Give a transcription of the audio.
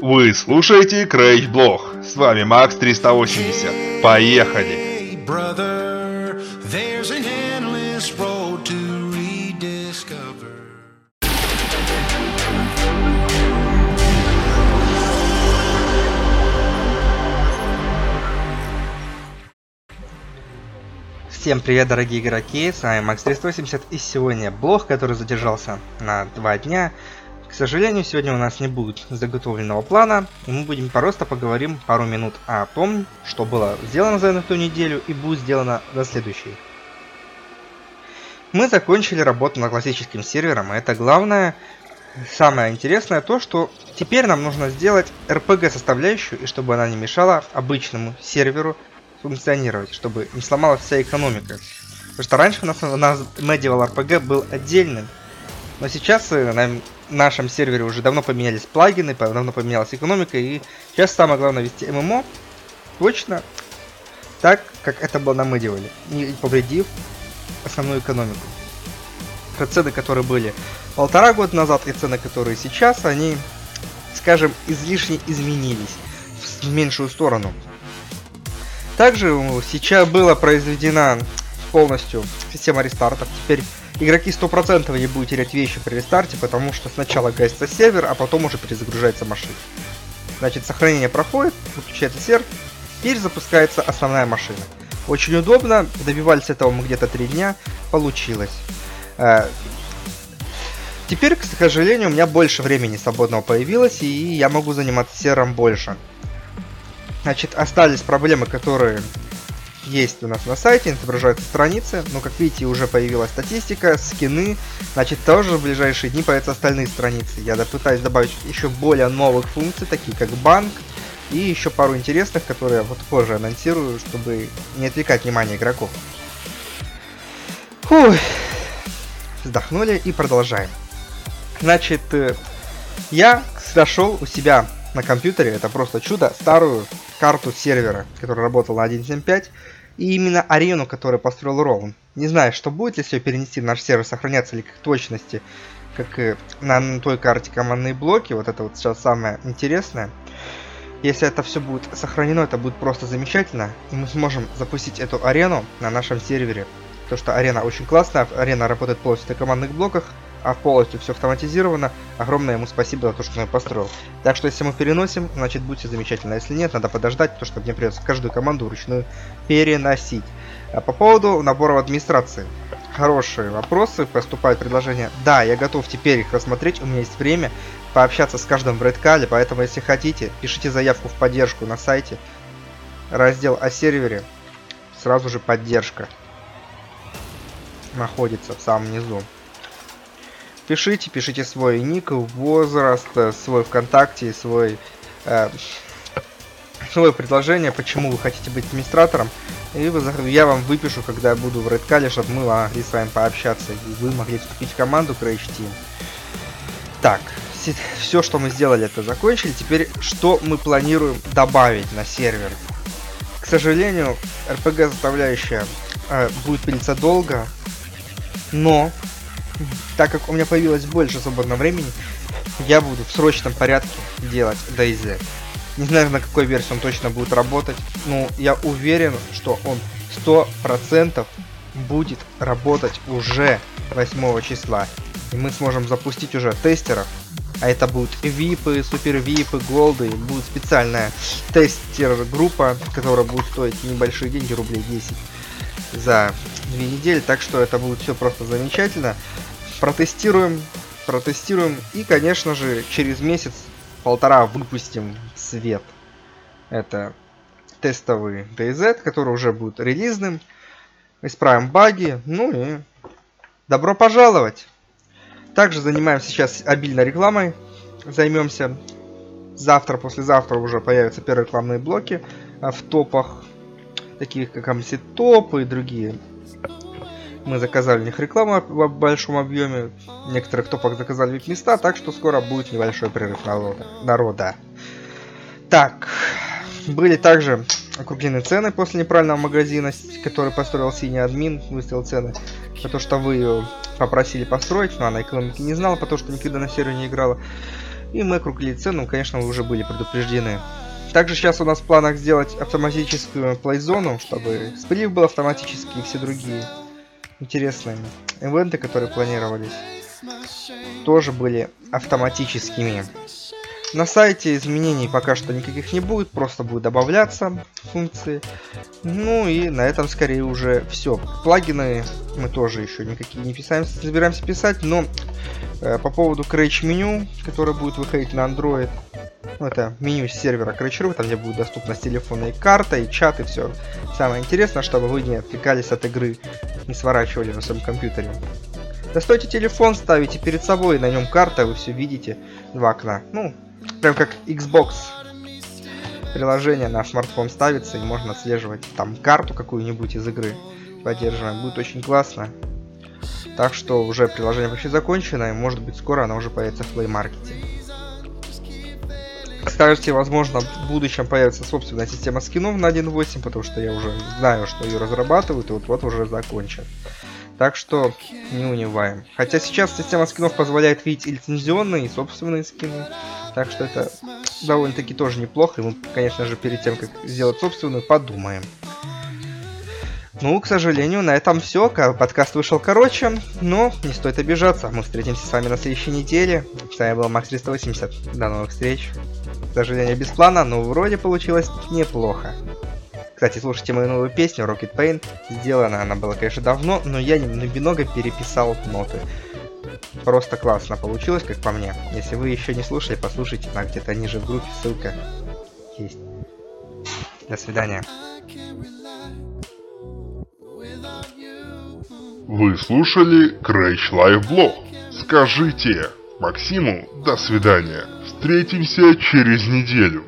Вы слушаете Крейч Блог. С вами Макс 380. Поехали! Всем привет, дорогие игроки, с вами Макс 380 и сегодня блог, который задержался на два дня. К сожалению, сегодня у нас не будет заготовленного плана, и мы будем просто поговорим пару минут о том, что было сделано за эту неделю и будет сделано на следующей. Мы закончили работу над классическим сервером, и это главное, самое интересное то, что теперь нам нужно сделать RPG составляющую, и чтобы она не мешала обычному серверу функционировать, чтобы не сломалась вся экономика. Потому что раньше у нас, у нас Medieval RPG был отдельным, но сейчас э, на нашем сервере уже давно поменялись плагины, давно поменялась экономика, и сейчас самое главное вести ММО точно так, как это было на Medieval, не повредив основную экономику. Про цены, которые были полтора года назад, и цены, которые сейчас, они, скажем, излишне изменились в меньшую сторону. Также сейчас была произведена полностью система рестартов. Теперь игроки 100% не будут терять вещи при рестарте, потому что сначала гасится сервер, а потом уже перезагружается машина. Значит, сохранение проходит, выключается сервер, перезапускается основная машина. Очень удобно, добивались этого мы где-то 3 дня, получилось. Э, Теперь, к сожалению, у меня больше времени свободного появилось, и я могу заниматься сервером больше. Значит, остались проблемы, которые есть у нас на сайте, отображаются страницы, но как видите уже появилась статистика, скины, значит тоже в ближайшие дни появятся остальные страницы. Я пытаюсь добавить еще более новых функций, такие как банк, и еще пару интересных, которые я вот позже анонсирую, чтобы не отвлекать внимание игроков. Фух. Вздохнули и продолжаем. Значит, э, я нашел у себя на компьютере, это просто чудо, старую карту сервера, который работал на 1.7.5, и именно арену, которую построил Роун. Не знаю, что будет, если ее перенести в наш сервер, сохраняться ли как точности, как и на той карте командные блоки, вот это вот сейчас самое интересное. Если это все будет сохранено, это будет просто замечательно, и мы сможем запустить эту арену на нашем сервере. То, что арена очень классная, арена работает полностью на командных блоках, полностью все автоматизировано. Огромное ему спасибо за то, что он построил. Так что если мы переносим, значит будет все замечательно. Если нет, надо подождать, то что мне придется каждую команду вручную переносить. А по поводу набора в администрации. Хорошие вопросы, поступают предложения. Да, я готов теперь их рассмотреть, у меня есть время пообщаться с каждым в Redcall, поэтому если хотите, пишите заявку в поддержку на сайте. Раздел о сервере, сразу же поддержка находится в самом низу. Пишите, пишите свой ник, возраст, э, свой ВКонтакте, свой э, свое предложение, почему вы хотите быть администратором. И я вам выпишу, когда я буду в Redcall, чтобы мы могли с вами пообщаться. И вы могли вступить в команду Crash Team. Так, все, что мы сделали, это закончили. Теперь, что мы планируем добавить на сервер? К сожалению, RPG составляющая э, будет пилиться долго, но так как у меня появилось больше свободного времени, я буду в срочном порядке делать DayZ. Не знаю, на какой версии он точно будет работать, но я уверен, что он 100% будет работать уже 8 числа. И мы сможем запустить уже тестеров. А это будут випы, супер випы, голды. Будет специальная тестер-группа, которая будет стоить небольшие деньги, рублей 10 за две недели. Так что это будет все просто замечательно. Протестируем, протестируем. И, конечно же, через месяц полтора выпустим в свет. Это тестовый DayZ, который уже будет релизным. Исправим баги. Ну и добро пожаловать! Также занимаемся сейчас обильно рекламой. Займемся. Завтра, послезавтра уже появятся первые рекламные блоки а, в топах. Таких как AMC Топ и другие. Мы заказали у них рекламу в большом объеме. В некоторых топах заказали вип места, так что скоро будет небольшой прерыв народа. народа. Так, были также округлены цены после неправильного магазина, который построил синий админ, выставил цены. Потому что вы ее попросили построить, но она экономики не знала, потому что никогда на сервере не играла. И мы округлили цену, конечно, вы уже были предупреждены. Также сейчас у нас в планах сделать автоматическую плейзону, чтобы сплив был автоматический и все другие интересные ивенты, которые планировались, тоже были автоматическими. На сайте изменений пока что никаких не будет, просто будет добавляться функции. Ну и на этом скорее уже все. Плагины мы тоже еще никакие не писаем, собираемся писать, но э, по поводу Crash меню, которое будет выходить на Android, ну, это меню сервера Crash.ru, там где будет доступна телефонная карта, и чат, и все. Самое интересное, чтобы вы не отвлекались от игры, не сворачивали на своем компьютере. Достойте телефон, ставите перед собой, на нем карта, вы все видите, два окна. Ну, прям как Xbox приложение на смартфон ставится, и можно отслеживать там карту какую-нибудь из игры поддерживаем. Будет очень классно. Так что уже приложение почти закончено, и может быть скоро оно уже появится в Play Market. Кстати, возможно, в будущем появится собственная система скинов на 1.8, потому что я уже знаю, что ее разрабатывают, и вот-вот уже закончат. Так что не унываем. Хотя сейчас система скинов позволяет видеть и лицензионные, и собственные скины. Так что это довольно-таки тоже неплохо. И мы, конечно же, перед тем, как сделать собственную, подумаем. Ну, к сожалению, на этом все. Подкаст вышел короче, но не стоит обижаться. Мы встретимся с вами на следующей неделе. С вами был Макс 380. До новых встреч. К сожалению, без плана, но вроде получилось неплохо. Кстати, слушайте мою новую песню Rocket Pain. Сделана она была, конечно, давно, но я немного переписал ноты. Просто классно получилось, как по мне. Если вы еще не слушали, послушайте, на где-то ниже в группе ссылка есть. До свидания. Вы слушали Crash Live Blog. Скажите Максиму до свидания. Встретимся через неделю.